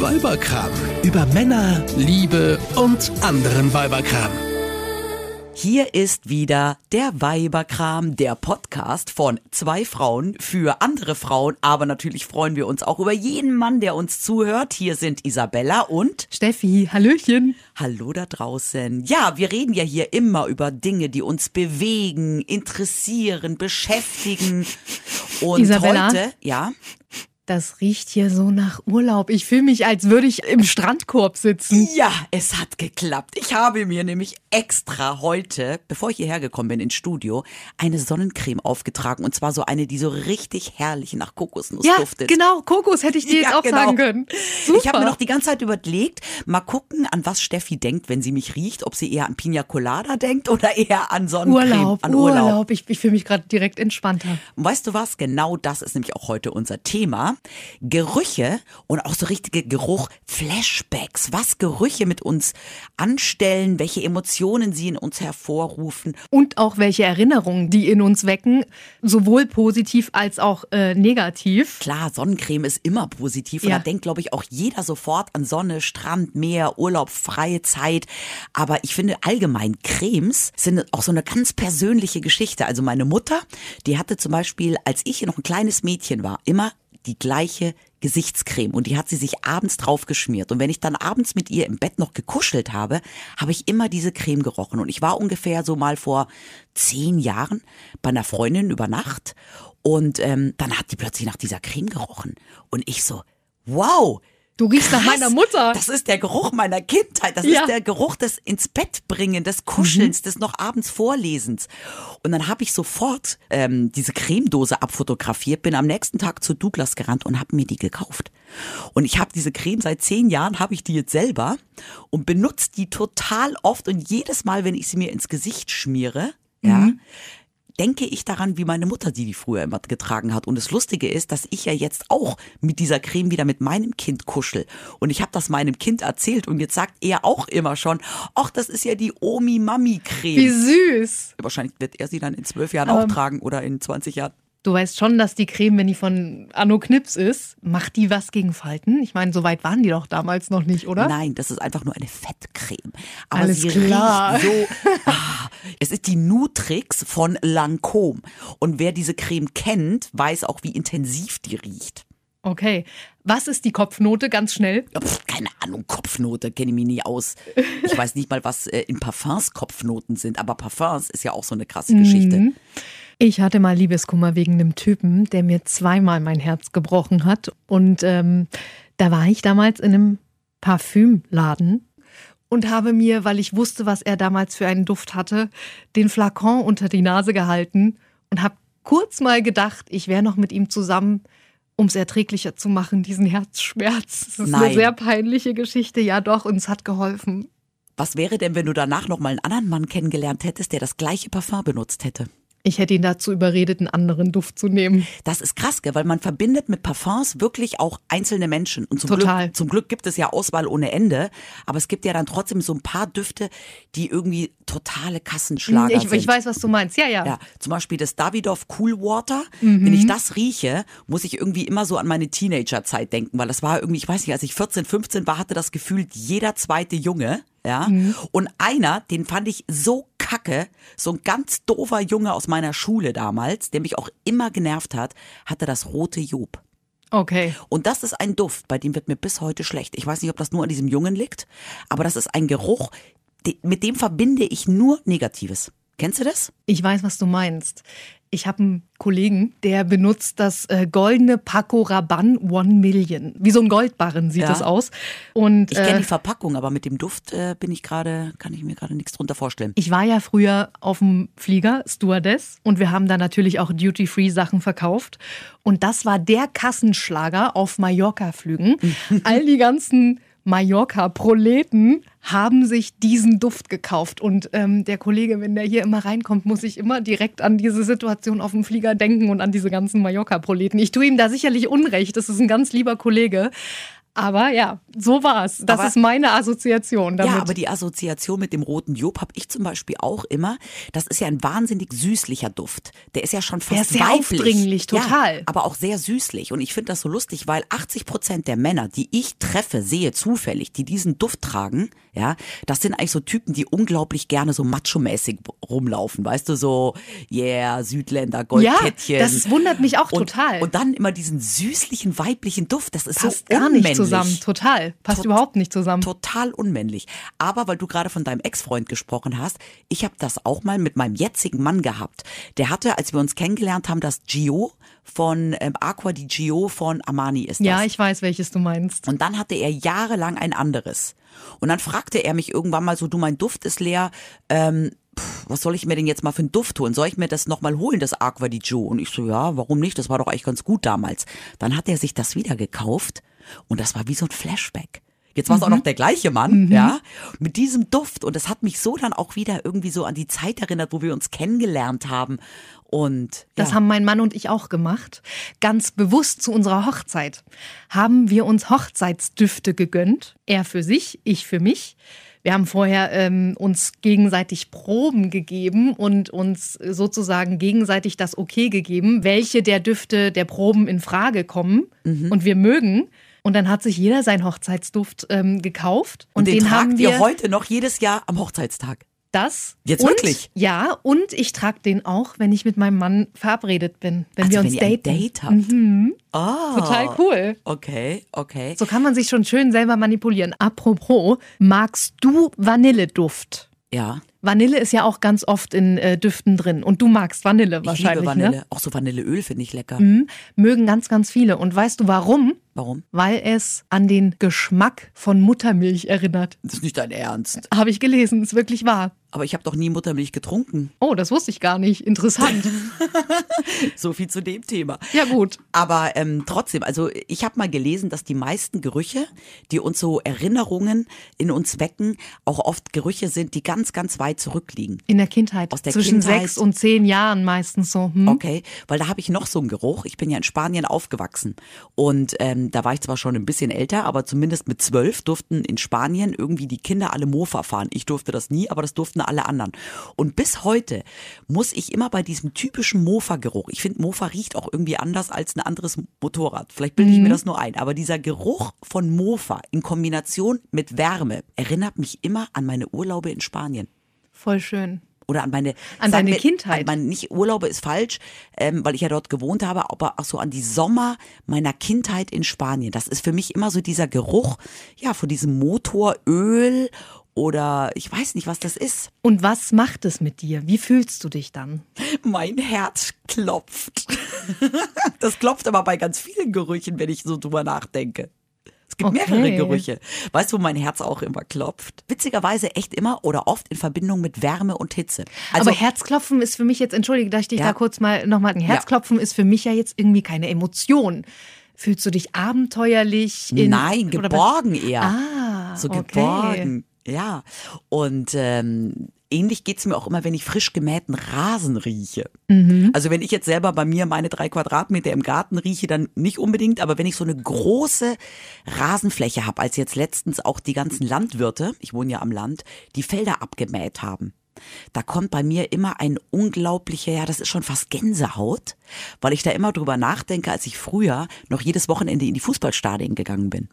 Weiberkram. Über Männer, Liebe und anderen Weiberkram. Hier ist wieder der Weiberkram, der Podcast von zwei Frauen für andere Frauen. Aber natürlich freuen wir uns auch über jeden Mann, der uns zuhört. Hier sind Isabella und Steffi. Hallöchen. Hallo da draußen. Ja, wir reden ja hier immer über Dinge, die uns bewegen, interessieren, beschäftigen. Und Isabella? heute, ja. Das riecht hier so nach Urlaub. Ich fühle mich, als würde ich im Strandkorb sitzen. Ja, es hat geklappt. Ich habe mir nämlich extra heute, bevor ich hierher gekommen bin ins Studio, eine Sonnencreme aufgetragen. Und zwar so eine, die so richtig herrlich nach Kokosnuss Ja, duftet. genau. Kokos hätte ich dir jetzt Ja, auch genau. sagen können. Super. Ich habe mir noch die ganze Zeit überlegt, mal gucken, an was Steffi denkt, wenn sie mich riecht, ob sie eher an Pina Colada denkt oder eher an Sonnencreme, Urlaub, an Urlaub. Ich, ich fühle mich gerade direkt entspannter. Und weißt du was? Genau das ist nämlich auch heute unser Thema. Gerüche und auch so richtige Geruch, Flashbacks, was Gerüche mit uns anstellen, welche Emotionen sie in uns hervorrufen. Und auch welche Erinnerungen die in uns wecken, sowohl positiv als auch äh, negativ. Klar, Sonnencreme ist immer positiv und Ja. da denkt, glaube ich, auch jeder sofort an Sonne, Strand, Meer, Urlaub, freie Zeit. Aber ich finde allgemein Cremes sind auch so eine ganz persönliche Geschichte. Also meine Mutter, die hatte zum Beispiel, als ich noch ein kleines Mädchen war, immer die gleiche Gesichtscreme und die hat sie sich abends drauf geschmiert. Und wenn ich dann abends mit ihr im Bett noch gekuschelt habe, habe ich immer diese Creme gerochen. Und ich war ungefähr so mal vor zehn Jahren bei einer Freundin über Nacht und ähm, dann hat die plötzlich nach dieser Creme gerochen. Und ich so, wow. Du riechst nach krass, meiner Mutter. Das ist der Geruch meiner Kindheit. Das Ja. Mhm. ist der Geruch des ins Bett bringen, des Kuschelns, des noch abends Vorlesens. Und dann habe ich sofort ähm, diese Cremedose abfotografiert, bin am nächsten Tag zu Douglas gerannt und habe mir die gekauft. Und ich habe diese Creme seit zehn Jahren, habe ich die jetzt selber und benutze die total oft. Und jedes Mal, wenn ich sie mir ins Gesicht schmiere, ja, Mhm. Denke ich daran, wie meine Mutter die, die früher immer getragen hat. Und das Lustige ist, dass ich ja jetzt auch mit dieser Creme wieder mit meinem Kind kuschel. Und ich habe das meinem Kind erzählt und jetzt sagt er auch immer schon, ach, das ist ja die Omi-Mami-Creme. Wie süß. Wahrscheinlich wird er sie dann in zwölf Jahren Aber- auch tragen oder in 20 Jahren. Du weißt schon, dass die Creme, wenn die von Anno Knips ist, macht die was gegen Falten? Ich meine, so weit waren die doch damals noch nicht, oder? Nein, das ist einfach nur eine Fettcreme. Aber Alles sie klar. so. Ah, es ist die Nutrix von Lancôme. Und wer diese Creme kennt, weiß auch, wie intensiv die riecht. Okay. Was ist die Kopfnote? Ganz schnell. Ja, pf, keine Ahnung, Kopfnote, kenne ich mich nie aus. Ich weiß nicht mal, was äh, in Parfums Kopfnoten sind, aber Parfums ist ja auch so eine krasse Geschichte. Ich hatte mal Liebeskummer wegen einem Typen, der mir zweimal mein Herz gebrochen hat. Und ähm, da war ich damals in einem Parfümladen und habe mir, weil ich wusste, was er damals für einen Duft hatte, den Flakon unter die Nase gehalten und habe kurz mal gedacht, ich wäre noch mit ihm zusammen, um es erträglicher zu machen, diesen Herzschmerz. Das ist Nein. eine sehr peinliche Geschichte. Ja, doch, und es hat geholfen. Was wäre denn, wenn du danach noch mal einen anderen Mann kennengelernt hättest, der das gleiche Parfum benutzt hätte? Ich hätte ihn dazu überredet, einen anderen Duft zu nehmen. Das ist krass, gell? weil man verbindet mit Parfums wirklich auch einzelne Menschen. Und zum, Total. Glück, zum Glück gibt es ja Auswahl ohne Ende. Aber es gibt ja dann trotzdem so ein paar Düfte, die irgendwie totale Kassenschlager Ich, sind. ich weiß, was du meinst. Ja, ja. Ja, zum Beispiel das Davidoff Cool Water. Mhm. Wenn ich das rieche, muss ich irgendwie immer so an meine Teenagerzeit denken, weil das war irgendwie, ich weiß nicht, als ich 14, 15 war, hatte das Gefühl, jeder zweite Junge, ja. Mhm. Und einer, den fand ich so kacke, so ein ganz doofer Junge aus meiner Schule damals, der mich auch immer genervt hat, hatte das rote Job. Okay. Und das ist ein Duft, bei dem wird mir bis heute schlecht. Ich weiß nicht, ob das nur an diesem Jungen liegt, aber das ist ein Geruch, mit dem verbinde ich nur Negatives. Kennst du das? Ich weiß, was du meinst. Ich habe einen Kollegen, der benutzt das äh, goldene Paco Rabanne One Million. Wie so ein Goldbarren sieht Ja. das aus. Und Ich kenne äh, die Verpackung, aber mit dem Duft äh, bin ich gerade, kann ich mir gerade nichts drunter vorstellen. ich war ja früher auf dem Flieger, Stewardess, und wir haben da natürlich auch Duty-Free-Sachen verkauft. Und das war der Kassenschlager auf Mallorca-Flügen. All die ganzen Mallorca-Proleten haben sich diesen Duft gekauft. Und ähm, der Kollege, wenn der hier immer reinkommt, muss ich immer direkt an diese Situation auf dem Flieger denken und an diese ganzen Mallorca-Proleten. Ich tue ihm da sicherlich Unrecht. Das ist ein ganz lieber Kollege. Aber ja, so war's. Das Aber- ist meine Assoziation damit. Ja, aber die Assoziation mit dem roten Job habe ich zum Beispiel auch immer. Das ist ja ein wahnsinnig süßlicher Duft. Der ist ja schon fast Der ist sehr weiblich. aufdringlich, total. Ja, aber auch sehr süßlich. Und ich finde das so lustig, weil 80 Prozent der Männer, die ich treffe, sehe zufällig, die diesen Duft tragen, ja, das sind eigentlich so Typen, die unglaublich gerne so macho-mäßig rumlaufen. Weißt du, so, yeah, Südländer, Goldkettchen. das wundert mich auch und, total. Und dann immer diesen süßlichen weiblichen Duft. Das ist passt so nicht zusammen. Total. Passt Tot- überhaupt nicht zusammen. Total unmännlich. Aber weil du gerade von deinem Ex-Freund gesprochen hast, ich habe das auch mal mit meinem jetzigen Mann gehabt. Der hatte, als wir uns kennengelernt haben, das Gio von ähm, Aqua di Gio von Armani ist das. Ja, ich weiß, welches du meinst. Und dann hatte er jahrelang ein anderes. Und dann fragte er mich irgendwann mal so, du, mein Duft ist leer, ähm, was soll ich mir denn jetzt mal für einen Duft holen? Soll ich mir das nochmal holen, das Aqua di Gio? Und ich so, ja, warum nicht? Das war doch eigentlich ganz gut damals. Dann hat er sich das wieder gekauft und das war wie so ein Flashback. Jetzt war es auch noch der gleiche Mann, ja, mit diesem Duft. Und das hat mich so dann auch wieder irgendwie so an die Zeit erinnert, wo wir uns kennengelernt haben. Und Das ja. haben mein Mann und ich auch gemacht. Ganz bewusst zu unserer Hochzeit haben wir uns Hochzeitsdüfte gegönnt. Er für sich, ich für mich. Wir haben vorher ähm, uns gegenseitig Proben gegeben und uns sozusagen gegenseitig das Okay gegeben, welche der Düfte der Proben in Frage kommen Mhm. und wir mögen. Und dann hat sich jeder seinen Hochzeitsduft ähm, gekauft. und den, den haben tragt wir ihr heute noch jedes Jahr am Hochzeitstag. das. Jetzt und, wirklich? Ja, und ich trage den auch, wenn ich mit meinem Mann verabredet bin, wenn Also wir uns wenn ihr ein daten. Date habt. Ah, Total cool. Okay, okay. So kann man sich schon schön selber manipulieren. Apropos, magst du Vanilleduft? Ja, Vanille ist ja auch ganz oft in äh, Düften drin. Und du magst Vanille ich wahrscheinlich, liebe Vanille. ne? Auch so Vanilleöl finde ich lecker. Mhm. Mögen ganz, ganz viele. Und weißt du warum? Warum? Weil es an den Geschmack von Muttermilch erinnert. Das ist nicht dein Ernst. Habe ich gelesen, ist wirklich wahr. Aber ich habe doch nie Muttermilch getrunken. Oh, das wusste ich gar nicht. Interessant. So viel zu dem Thema. ja, gut. Aber ähm, trotzdem, also ich habe mal gelesen, dass die meisten Gerüche, die uns so Erinnerungen in uns wecken, auch oft Gerüche sind, die ganz, ganz weit zurückliegen. In der Kindheit. Aus der Zwischen Kindheit. sechs und zehn Jahren meistens so. Hm? Okay, weil da habe ich noch so einen Geruch. Ich bin ja in Spanien aufgewachsen und ähm, da war ich zwar schon ein bisschen älter, aber zumindest mit zwölf durften in Spanien irgendwie die Kinder alle Mofa fahren. Ich durfte das nie, aber das durften alle anderen. Und bis heute muss ich immer bei diesem typischen Mofa-Geruch. Ich finde, Mofa riecht auch irgendwie anders als ein anderes Motorrad. Vielleicht bilde ich mir das nur ein, aber dieser Geruch von Mofa in Kombination mit Wärme erinnert mich immer an meine Urlaube in Spanien Voll schön. oder an meine An deine wir, Kindheit. An meine, nicht Urlaube ist falsch, ähm, weil ich ja dort gewohnt habe, aber auch so an die Sommer meiner Kindheit in Spanien. Das ist für mich immer so dieser Geruch, ja, von diesem Motoröl oder ich weiß nicht, was das ist. Und was macht es mit dir? Wie fühlst du dich dann? Mein Herz klopft. Das klopft aber bei ganz vielen Gerüchen, wenn ich so drüber nachdenke. Es gibt Okay. mehrere Gerüche. Weißt du, wo mein Herz auch immer klopft? Witzigerweise echt immer oder oft in Verbindung mit Wärme und Hitze. Also Aber Herzklopfen ist für mich jetzt, entschuldige, dass ich dich Ja. da kurz mal nochmal, ein Herzklopfen ist für mich ja jetzt irgendwie keine Emotion. Fühlst du dich abenteuerlich? In, Nein, geborgen eher. Ah, so okay. geborgen. Ja. Und ähm, ähnlich geht's mir auch immer, wenn ich frisch gemähten Rasen rieche. Mhm. Also wenn ich jetzt selber bei mir meine drei Quadratmeter im Garten rieche, dann nicht unbedingt, aber wenn ich so eine große Rasenfläche habe, als jetzt letztens auch die ganzen Landwirte, ich wohne ja am Land, die Felder abgemäht haben. Da kommt bei mir immer ein unglaublicher, ja, das ist schon fast Gänsehaut, weil ich da immer drüber nachdenke, als ich früher noch jedes Wochenende in die Fußballstadien gegangen bin.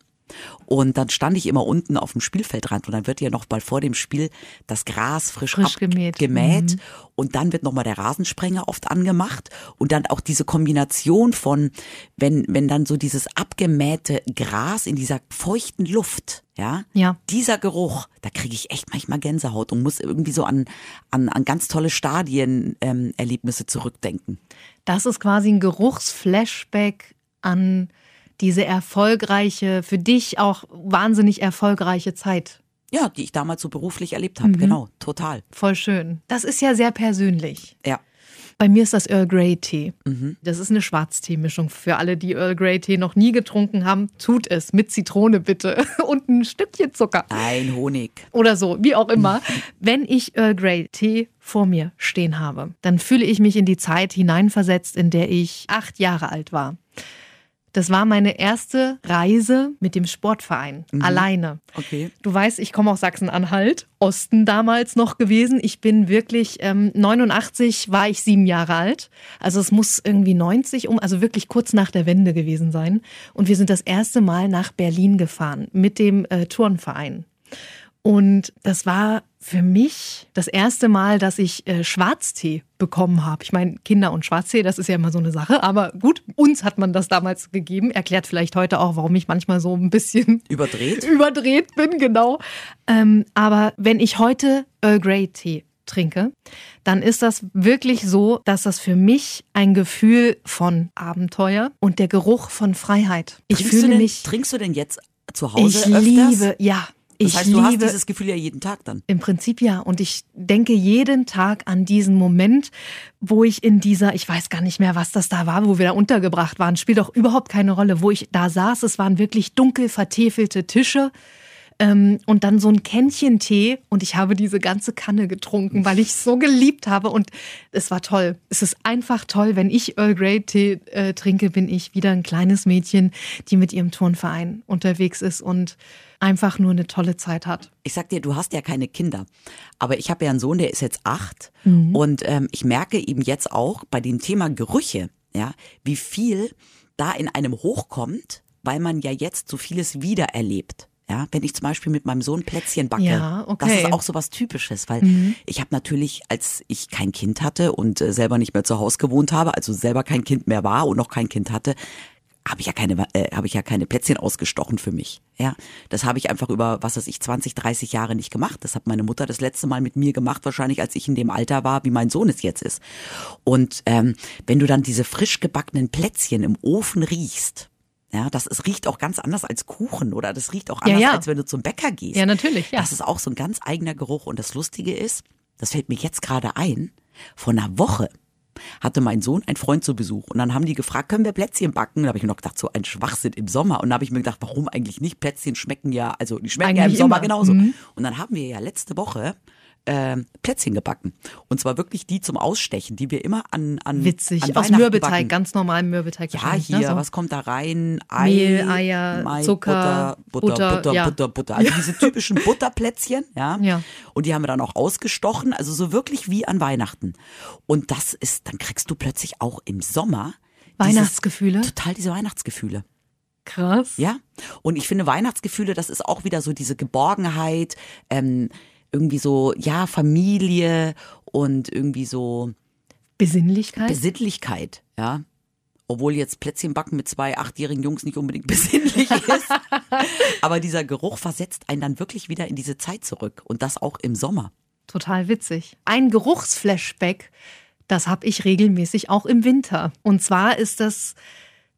Und dann stand ich immer unten auf dem Spielfeldrand und dann wird ja noch mal vor dem Spiel das Gras frisch, Frisch gemäht. gemäht und dann wird noch mal der Rasensprenger oft angemacht und dann auch diese Kombination von wenn wenn dann so dieses abgemähte Gras in dieser feuchten Luft, ja, Ja. dieser Geruch, da kriege ich echt manchmal Gänsehaut und muss irgendwie so an an, an ganz tolle Stadien ähm, zurückdenken. Das ist quasi ein Geruchsflashback an diese erfolgreiche, für dich auch wahnsinnig erfolgreiche Zeit. Ja, die ich damals so beruflich erlebt habe, genau, total. Voll schön. Das ist ja sehr persönlich. Ja. Bei mir ist das Earl Grey Tee. Mhm. Das ist eine Schwarztee-Mischung. Für alle, die Earl Grey Tee noch nie getrunken haben, tut es mit Zitrone bitte und ein Stückchen Zucker. Ein Honig. oder so, wie auch immer. Wenn ich Earl Grey Tee vor mir stehen habe, dann fühle ich mich in die Zeit hineinversetzt, in der ich acht Jahre alt war. Das war meine erste Reise mit dem Sportverein. Alleine. Okay. Du weißt, ich komme aus Sachsen-Anhalt, Osten damals noch gewesen. Ich bin wirklich, ähm, 89 war ich sieben Jahre alt. Also es muss irgendwie 90 um, also wirklich kurz nach der Wende gewesen sein. Und wir sind das erste Mal nach Berlin gefahren mit dem äh, Turnverein. Und das war für mich das erste Mal, dass ich äh, Schwarztee bekommen habe. Ich meine, Kinder und Schwarztee, das ist ja immer so eine Sache. Aber gut, uns hat man das damals gegeben. Erklärt vielleicht heute auch, warum ich manchmal so ein bisschen Überdreht? überdreht bin, genau. Ähm, aber wenn ich heute Earl Grey Tee trinke, dann ist das wirklich so, dass das für mich ein Gefühl von Abenteuer und der Geruch von Freiheit. Ich Trinkst fühle denn, mich. Trinkst du denn jetzt zu Hause Ich öfters? liebe, ja. Das ich heißt, du hast liebe dieses Gefühl ja jeden Tag dann. im Prinzip ja. Und ich denke jeden Tag an diesen Moment, wo ich in dieser, ich weiß gar nicht mehr, was das da war, wo wir da untergebracht waren, spielt auch überhaupt keine Rolle, wo ich da saß. Es waren wirklich dunkel vertäfelte Tische. Ähm, und dann so ein Kännchen Tee und ich habe diese ganze Kanne getrunken, weil ich es so geliebt habe und es war toll. Es ist einfach toll, wenn ich Earl Grey Tee äh, trinke, bin ich wieder ein kleines Mädchen, die mit ihrem Turnverein unterwegs ist und einfach nur eine tolle Zeit hat. Ich sag dir, du hast ja keine Kinder. Aber ich habe ja einen Sohn, der ist jetzt acht. Mhm. Und ähm, ich merke eben jetzt auch bei dem Thema Gerüche, ja, wie viel da in einem hochkommt, weil man ja jetzt so vieles wiedererlebt. Ja, wenn ich zum Beispiel mit meinem Sohn Plätzchen backe, Ja, okay. Mhm. das ist auch so was Typisches, weil ich habe natürlich, als ich kein Kind hatte und äh, selber nicht mehr zu Hause gewohnt habe, also selber kein Kind mehr war und noch kein Kind hatte, habe ich ja keine, äh, habe ich ja keine Plätzchen ausgestochen für mich. Ja, das habe ich einfach über, was weiß ich, 20, 30 Jahre nicht gemacht. Das hat meine Mutter das letzte Mal mit mir gemacht, wahrscheinlich als ich in dem Alter war, wie mein Sohn es jetzt ist. Und ähm, wenn du dann diese frisch gebackenen Plätzchen im Ofen riechst, ja, das es riecht auch ganz anders als Kuchen oder das riecht auch Ja, anders, ja. als wenn du zum Bäcker gehst. Ja, natürlich, ja. Das ist auch so ein ganz eigener Geruch. Und das Lustige ist, das fällt mir jetzt gerade ein, vor einer Woche hatte mein Sohn einen Freund zu Besuch und dann haben die gefragt, können wir Plätzchen backen? Da habe ich mir noch gedacht, so ein Schwachsinn im Sommer. Und da habe ich mir gedacht, warum eigentlich nicht? Plätzchen schmecken ja, also die schmecken ja im Eigentlich Sommer immer. genauso. Mhm. Und dann haben wir ja letzte Woche ähm, Plätzchen gebacken. Und zwar wirklich die zum Ausstechen, die wir immer an, an Witzig. an Aus Mürbeteig, backen. ganz normal Mürbeteig. Ja, wahrscheinlich, hier, ne? So. was kommt da rein? Ei, Mehl, Eier, Mai, Zucker, Butter, Butter, Butter, Butter, ja. Butter, Butter. Also diese typischen Butterplätzchen, ja. Ja. Und die haben wir dann auch ausgestochen, also so wirklich wie an Weihnachten. Und das ist, dann kriegst du plötzlich auch im Sommer dieses- Weihnachtsgefühle? Total diese Weihnachtsgefühle. Krass. Ja. Und ich finde Weihnachtsgefühle, das ist auch wieder so diese Geborgenheit, ähm, irgendwie so, ja, Familie und irgendwie so Besinnlichkeit? Besinnlichkeit, ja. Obwohl jetzt Plätzchen backen mit zwei achtjährigen Jungs nicht unbedingt besinnlich ist. Aber dieser Geruch versetzt einen dann wirklich wieder in diese Zeit zurück. Und das auch im Sommer. Total witzig. Ein Geruchsflashback, das habe ich regelmäßig auch im Winter. Und zwar ist das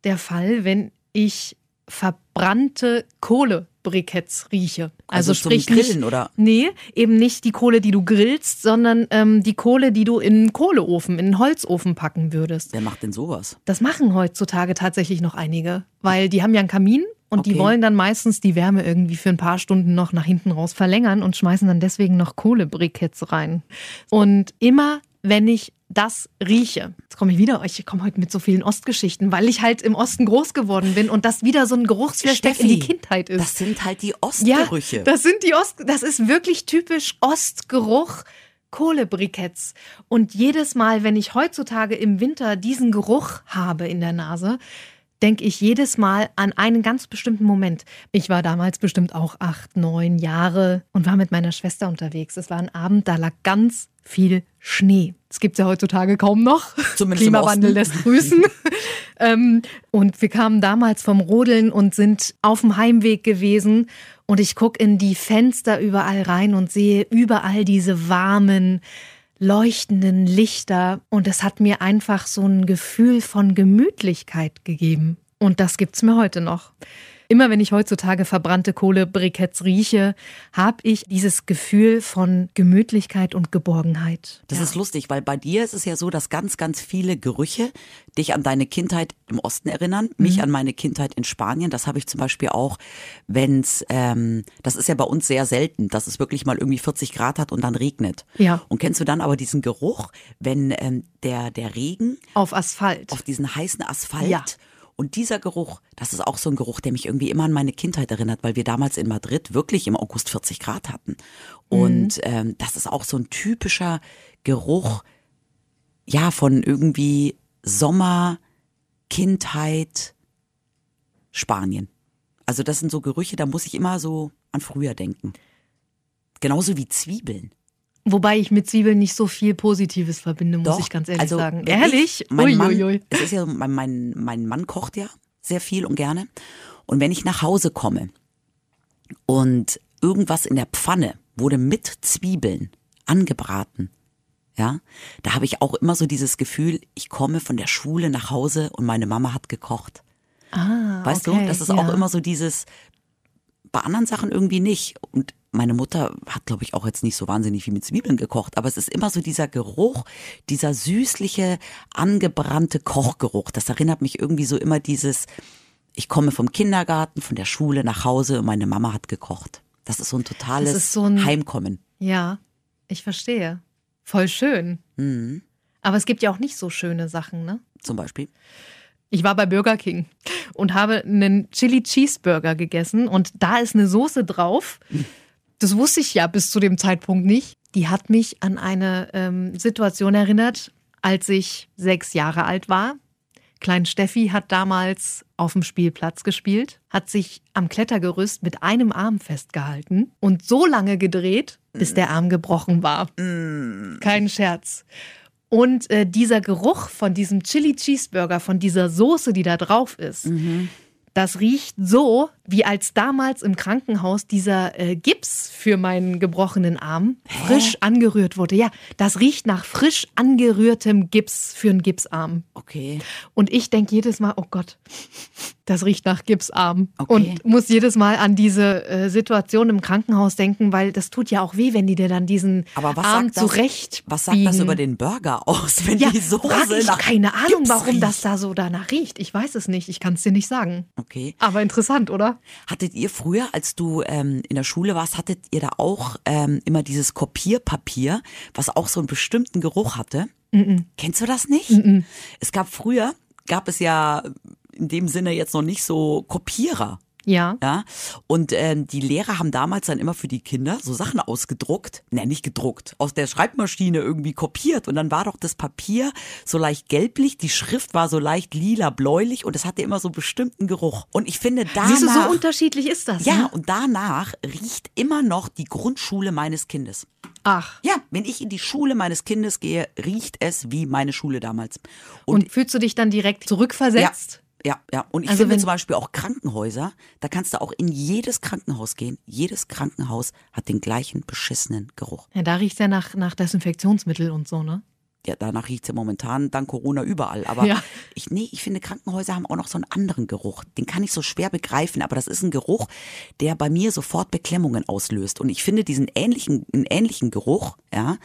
der Fall, wenn ich verbrannte Kohlebriketts rieche. Also Also, sprich Grillen, nicht, oder? Nee, eben nicht die Kohle, die du grillst, sondern ähm, die Kohle, die du in einen Kohleofen, in einen Holzofen packen würdest. Wer macht denn sowas? Das machen heutzutage tatsächlich noch einige, weil die haben ja einen Kamin und die Okay. wollen dann meistens die Wärme irgendwie für ein paar Stunden noch nach hinten raus verlängern und schmeißen dann deswegen noch Kohlebriketts rein. Und immer wenn ich das rieche, jetzt komme ich wieder, ich komme heute mit so vielen Ostgeschichten, weil ich halt im Osten groß geworden bin und das wieder so ein Geruchsflashback in die Kindheit ist. Das sind halt die Ja, Ostgerüche. das sind die Ost, das ist wirklich typisch Ostgeruch. Kohlebriketts. Und jedes Mal, wenn ich heutzutage im Winter diesen Geruch habe in der Nase, denke ich jedes Mal an einen ganz bestimmten Moment. Ich war damals bestimmt auch acht, neun Jahre und war mit meiner Schwester unterwegs. Es war ein Abend, da lag ganz viel Schnee. Das gibt's ja heutzutage kaum noch. Zumindest im Klimawandel lässt grüßen. ähm, und wir kamen damals vom Rodeln und sind auf dem Heimweg gewesen. Und ich gucke in die Fenster überall rein und sehe überall diese warmen, leuchtenden Lichter. Und es hat mir einfach so ein Gefühl von Gemütlichkeit gegeben. Und das gibt's mir heute noch. Immer wenn ich heutzutage verbrannte Kohlebriketts rieche, habe ich dieses Gefühl von Gemütlichkeit und Geborgenheit. Das ist lustig, weil bei dir ist es ja so, dass ganz, ganz viele Gerüche dich an deine Kindheit im Osten erinnern, Mhm. mich an meine Kindheit in Spanien. Das habe ich zum Beispiel auch, wenn's, ähm, das ist ja bei uns sehr selten, dass es wirklich mal irgendwie 40 Grad hat und dann regnet. Ja. Und kennst du dann aber diesen Geruch, wenn ähm, der, der Regen auf Asphalt. auf diesen heißen Asphalt Ja. Und dieser Geruch, das ist auch so ein Geruch, der mich irgendwie immer an meine Kindheit erinnert, weil wir damals in Madrid wirklich im August 40 Grad hatten. Und ähm, das ist auch so ein typischer Geruch, ja, von irgendwie Sommer, Kindheit, Spanien. Also das sind so Gerüche, da muss ich immer so an früher denken. Genauso wie Zwiebeln. Wobei ich mit Zwiebeln nicht so viel Positives verbinde, muss Doch, ich ganz ehrlich also sagen. Ehrlich? Ich, mein Mann, Uiuiui. Es ist ja, mein, mein, mein Mann kocht ja sehr viel und gerne. Und wenn ich nach Hause komme und irgendwas in der Pfanne wurde mit Zwiebeln angebraten, ja, da habe ich auch immer so dieses Gefühl, ich komme von der Schule nach Hause und meine Mama hat gekocht. Ah, Weißt okay, du, das ist ja. auch immer so dieses, bei anderen Sachen irgendwie nicht. Und meine Mutter hat, glaube ich, auch jetzt nicht so wahnsinnig viel mit Zwiebeln gekocht, aber es ist immer so dieser Geruch, dieser süßliche, angebrannte Kochgeruch. Das erinnert mich irgendwie so immer dieses, ich komme vom Kindergarten, von der Schule nach Hause und meine Mama hat gekocht. Das ist so ein totales so ein- Heimkommen. Ja, ich verstehe. Voll schön. Mhm. Aber es gibt ja auch nicht so schöne Sachen, ne? Zum Beispiel. Ich war bei Burger King und habe einen Chili Cheeseburger gegessen und da ist eine Soße drauf. Das wusste ich ja bis zu dem Zeitpunkt nicht. Die hat mich an eine ähm, Situation erinnert, als ich sechs Jahre alt war. Klein Steffi hat damals auf dem Spielplatz gespielt, hat sich am Klettergerüst mit einem Arm festgehalten und so lange gedreht, bis der Arm gebrochen war. Kein Scherz. Und äh, dieser Geruch von diesem Chili Cheeseburger, von dieser Soße, die da drauf ist, das riecht so, wie als damals im Krankenhaus dieser äh, Gips für meinen gebrochenen Arm frisch angerührt wurde. Ja, das riecht nach frisch angerührtem Gips für einen Gipsarm. Okay. Und ich denke jedes Mal, oh Gott, das riecht nach Gipsarm. Okay. Und muss jedes Mal an diese äh, Situation im Krankenhaus denken, weil das tut ja auch weh, wenn die dir dann diesen Aber was Arm sagt das, zurecht was sagt das über den Burger aus, wenn ja, die Soße frag ich nach keine Ahnung, Gips warum riecht? das da so danach riecht. Ich weiß es nicht. Ich kann es dir nicht sagen. Okay. Aber interessant, oder? Hattet ihr früher, als du ähm, in der Schule warst, hattet ihr da auch ähm, immer dieses Kopierpapier, was auch so einen bestimmten Geruch hatte? Kennst du das nicht? Es gab früher, gab es ja in dem Sinne jetzt noch nicht so Kopierer. Ja. Ja, und ähm, die Lehrer haben damals dann immer für die Kinder so Sachen ausgedruckt, ne, nicht gedruckt, aus der Schreibmaschine irgendwie kopiert und dann war doch das Papier so leicht gelblich, die Schrift war so leicht lila bläulich und es hatte immer so einen bestimmten Geruch. Und ich finde danach Siehst du, so unterschiedlich ist das. ja, Ne? und danach riecht immer noch die Grundschule meines Kindes. Ach. Ja, wenn ich in die Schule meines Kindes gehe, riecht es wie meine Schule damals. Und, fühlst du dich dann direkt zurückversetzt? Ja, ja. Und ich Also finde zum Beispiel auch Krankenhäuser, da kannst du auch in jedes Krankenhaus gehen. Jedes Krankenhaus hat den gleichen beschissenen Geruch. Ja, da riecht ja nach, nach Desinfektionsmittel und so, ne? Ja, danach riecht's ja momentan dank Corona überall. Aber Ja. ich, nee, ich finde, Krankenhäuser haben auch noch so einen anderen Geruch. Den kann ich so schwer begreifen, aber das ist ein Geruch, der bei mir sofort Beklemmungen auslöst. Und ich finde, diesen ähnlichen, einen ähnlichen Geruch, ja,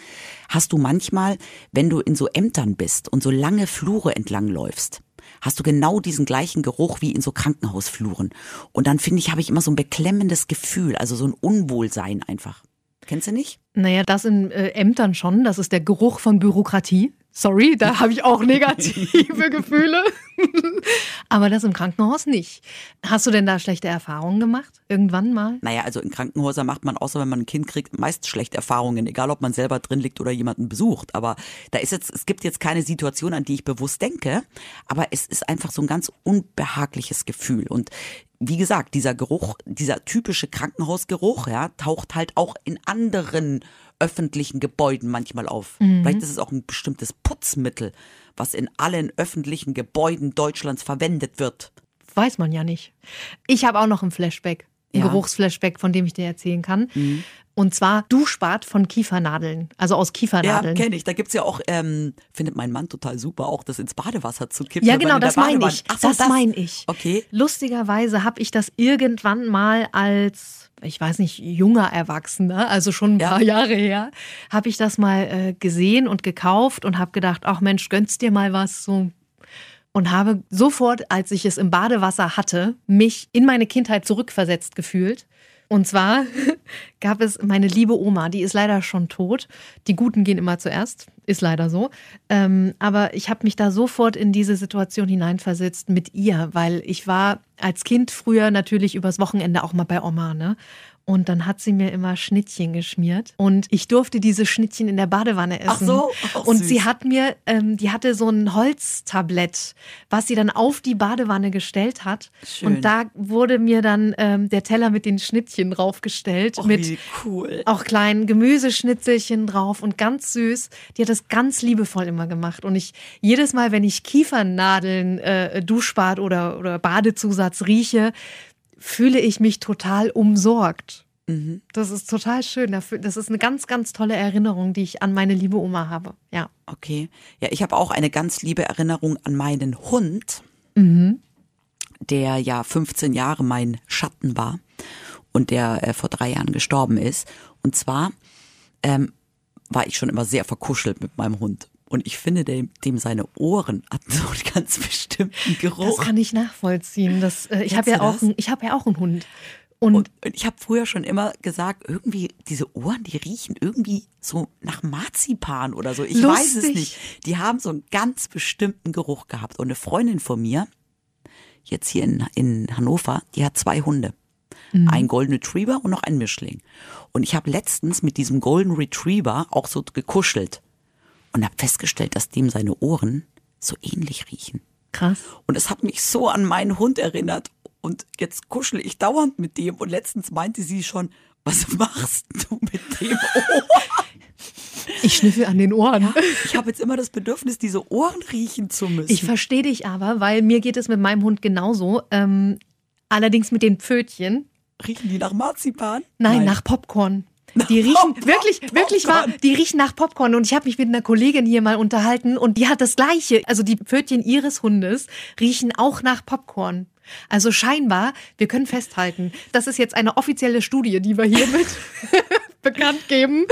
hast du manchmal, wenn du in so Ämtern bist und so lange Flure entlang läufst. Hast du genau diesen gleichen Geruch wie in so Krankenhausfluren. Und dann finde ich, habe ich immer so ein beklemmendes Gefühl, also so ein Unwohlsein einfach. Kennst du nicht? Naja, das in äh, Ämtern schon. Das ist der Geruch von Bürokratie. Sorry, da habe ich auch negative Gefühle. Aber das im Krankenhaus nicht. Hast du denn da schlechte Erfahrungen gemacht? Irgendwann mal? Naja, also in Krankenhäusern macht man, außer wenn man ein Kind kriegt, meist schlechte Erfahrungen, egal ob man selber drin liegt oder jemanden besucht. Aber da ist jetzt, es gibt jetzt keine Situation, an die ich bewusst denke, aber es ist einfach so ein ganz unbehagliches Gefühl. Und wie gesagt, dieser Geruch, dieser typische Krankenhausgeruch, ja, taucht halt auch in anderen öffentlichen Gebäuden manchmal auf. Vielleicht ist es auch ein bestimmtes Putzmittel, was in allen öffentlichen Gebäuden Deutschlands verwendet wird. Weiß man ja nicht. Ich habe auch noch ein Flashback. Ein Ja. Geruchsflashback, von dem ich dir erzählen kann. Und zwar Duschbad von Kiefernadeln. Also aus Ja, Kiefernadeln. kenne ich. Da gibt's ja auch, ähm, findet mein Mann total super, auch das ins Badewasser zu kippen. Ja, genau, das meine ich. Ach so, das meine ich. Okay. Lustigerweise habe ich das irgendwann mal als, ich weiß nicht, junger Erwachsener, also schon ein Ja. paar Jahre her, habe ich das mal äh, gesehen und gekauft und habe gedacht, ach Mensch, gönnst dir mal was so. Und habe sofort, als ich es im Badewasser hatte, mich in meine Kindheit zurückversetzt gefühlt. Und zwar gab es meine liebe Oma, die ist leider schon tot. Die Guten gehen immer zuerst. Ist leider so. Ähm, aber ich habe mich da sofort in diese Situation hineinversetzt mit ihr, weil ich war als Kind früher natürlich übers Wochenende auch mal bei Oma, ne? Und dann hat sie mir immer Schnittchen geschmiert. Und ich durfte diese Schnittchen in der Badewanne essen. Ach so, auch Und süß. sie hat mir, ähm, die hatte so ein Holztablett, was sie dann auf die Badewanne gestellt hat. Schön. Und da wurde mir dann ähm, der Teller mit den Schnittchen draufgestellt. Och, mit cool. auch kleinen Gemüseschnitzelchen drauf und ganz süß. Die hat das ganz liebevoll immer gemacht. Und ich jedes Mal, wenn ich Kiefernadeln, äh, Duschbad oder, oder Badezusatz rieche, fühle ich mich total umsorgt. Mhm. Das ist total schön. Das ist eine ganz, ganz tolle Erinnerung, die ich an meine liebe Oma habe. Ja. Okay. Ja, ich habe auch eine ganz liebe Erinnerung an meinen Hund, der ja 15 Jahre mein Schatten war und der äh, vor drei Jahren gestorben ist. Und zwar ähm, war ich schon immer sehr verkuschelt mit meinem Hund. Und ich finde, dem, dem seine Ohren hatten so einen ganz bestimmten Das Geruch. kann ich nachvollziehen. Das, äh, ich habe ja auch, das? ein, ich habe ja auch einen Hund. Und, Und, und ich habe früher schon immer gesagt, irgendwie diese Ohren, die riechen irgendwie so nach Marzipan oder so. Ich weiß es Lustig. nicht. Die haben so einen ganz bestimmten Geruch gehabt. Und eine Freundin von mir, jetzt hier in, in Hannover, die hat zwei Hunde. Ein Golden Retriever und noch ein Mischling. Und ich habe letztens mit diesem Golden Retriever auch so gekuschelt und habe festgestellt, dass dem seine Ohren so ähnlich riechen. krass. Und es hat mich so an meinen Hund erinnert. Und jetzt kuschel ich dauernd mit dem. Und letztens meinte sie schon, was machst du mit dem Ohr? Ich schnüffel an den Ohren. Ich habe jetzt immer das Bedürfnis, diese Ohren riechen zu müssen. Ich verstehe dich aber, weil mir geht es mit meinem Hund genauso. Ähm, allerdings mit den Pfötchen. riechen die nach Marzipan? Nein, nach Popcorn. Die riechen Pop- wirklich, Popcorn. wirklich wahr, die riechen nach Popcorn. Und ich habe mich mit einer Kollegin hier mal unterhalten und die hat das Gleiche. Also die Pfötchen ihres Hundes riechen auch nach Popcorn. Also scheinbar, wir können festhalten, das ist jetzt eine offizielle Studie, die wir hiermit bekannt geben.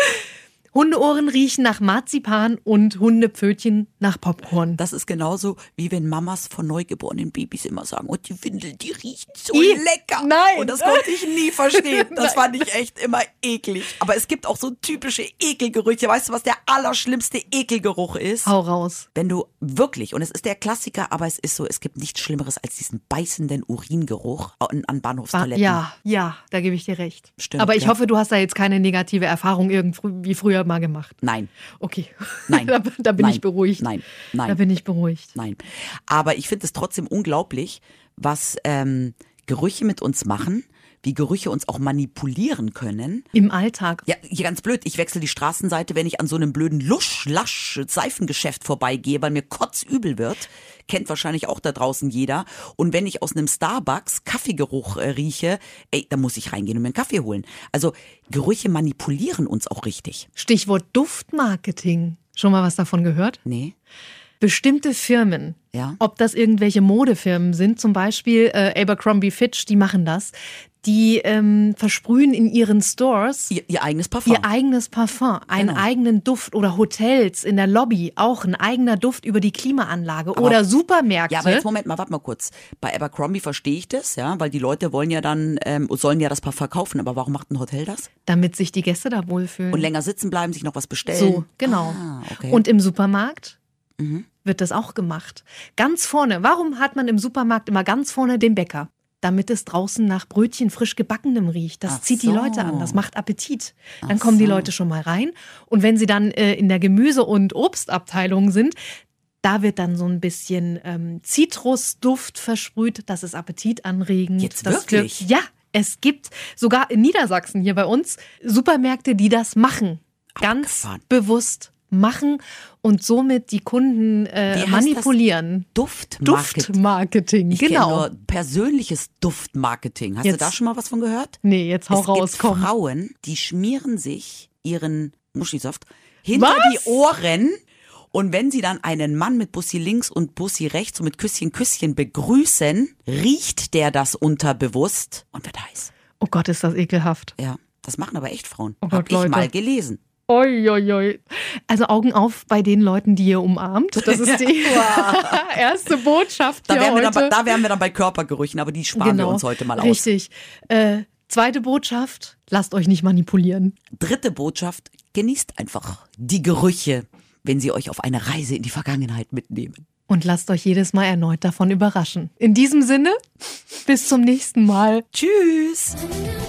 Hundeohren riechen nach Marzipan und Hundepfötchen nach Popcorn. Das ist genauso, wie wenn Mamas von neugeborenen Babys immer sagen, oh, die Windel, die riecht so I, lecker. nein. Und das konnte ich nie verstehen. Das fand ich echt immer eklig. Aber es gibt auch so typische Ekelgerüche. Weißt du, was der allerschlimmste Ekelgeruch ist? Hau raus. Wenn du wirklich, und es ist der Klassiker, aber es ist so, es gibt nichts Schlimmeres als diesen beißenden Uringeruch an, an Ba- Bahnhofstoiletten. Ja, ja, da gebe ich dir recht. Stimmt, Aber ich ja. hoffe, du hast da jetzt keine negative Erfahrung irgendwie früher mal gemacht. Nein, Okay. Nein. da, da bin Nein. ich beruhigt. Nein. Nein. Da bin ich beruhigt. nein. Aber ich finde es trotzdem unglaublich, was ähm, Gerüche mit uns machen, wie Gerüche uns auch manipulieren können. Im Alltag. Ja, hier ganz blöd. Ich wechsle die Straßenseite, wenn ich an so einem blöden Lusch-Lasch-Seifengeschäft vorbeigehe, weil mir kotzübel wird. Kennt wahrscheinlich auch da draußen jeder. Und wenn ich aus einem Starbucks Kaffeegeruch äh, rieche, ey, da muss ich reingehen und mir einen Kaffee holen. Also Gerüche manipulieren uns auch richtig. Stichwort Duftmarketing. Schon mal was davon gehört? Nee? Bestimmte Firmen, Ja. ob das irgendwelche Modefirmen sind, zum Beispiel äh, Abercrombie Fitch, die machen das, die ähm, versprühen in ihren Stores Ihr, ihr eigenes Parfum. ihr eigenes Parfum, einen Genau. eigenen Duft oder Hotels in der Lobby auch ein eigener Duft über die Klimaanlage oder Supermärkte. Ja, aber jetzt Moment mal, warte mal kurz. Bei Abercrombie verstehe ich das, ja, weil die Leute wollen ja dann, ähm, sollen ja das Parfum verkaufen, aber warum macht ein Hotel das? damit sich die Gäste da wohlfühlen. Und länger sitzen bleiben, sich noch was bestellen? So, genau. Ah, okay. Und im Supermarkt Mhm. wird das auch gemacht. Ganz vorne. Warum hat man im Supermarkt immer ganz vorne den Bäcker? Damit es draußen nach Brötchen frisch gebackenem riecht. Das Ach zieht die so. Leute an. Das macht Appetit. Dann Ach kommen die. Leute schon mal rein. Und wenn sie dann äh, in der Gemüse- und Obstabteilung sind, da wird dann so ein bisschen ähm, Zitrusduft versprüht. Das ist appetitanregend. Jetzt das wirklich? Wirkt, ja, es gibt sogar in Niedersachsen hier bei uns Supermärkte, die das machen. Ganz Abgefahren. bewusst machen und somit die Kunden äh, manipulieren. Duftmarketing. Duftmarketing, Ich genau. nur persönliches Duftmarketing. Hast du Jetzt- da schon mal was von gehört? Nee, jetzt hau es raus, gibt komm. Frauen, die schmieren sich ihren Muschisaft hinter Was? die Ohren und wenn sie dann einen Mann mit Bussi links und Bussi rechts und mit Küsschen, Küsschen begrüßen, riecht der das unterbewusst und wird heiß. Oh Gott, ist das ekelhaft. Ja, das machen aber echt Frauen. Oh Hab Gott, ich Leute. mal gelesen. Oi, oi, oi. Also Augen auf bei den Leuten, die ihr umarmt. Das ist die erste Botschaft Da wären, wir heute. dann, bei- da wären wir dann bei Körpergerüchen, aber die sparen wir uns heute mal aus. Genau. Richtig. Äh, zweite Botschaft, lasst euch nicht manipulieren. Dritte Botschaft, genießt einfach die Gerüche. wenn sie euch auf eine Reise in die Vergangenheit mitnehmen. Und lasst euch jedes Mal erneut davon überraschen. In diesem Sinne, bis zum nächsten Mal. Tschüss.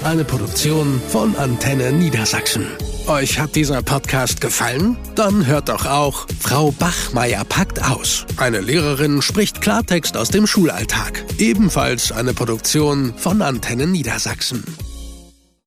Eine Produktion von Antenne Niedersachsen. Euch hat dieser Podcast gefallen? Dann hört doch auch Frau Bachmeier packt aus. Eine Lehrerin spricht Klartext aus dem Schulalltag. Ebenfalls eine Produktion von Antenne Niedersachsen.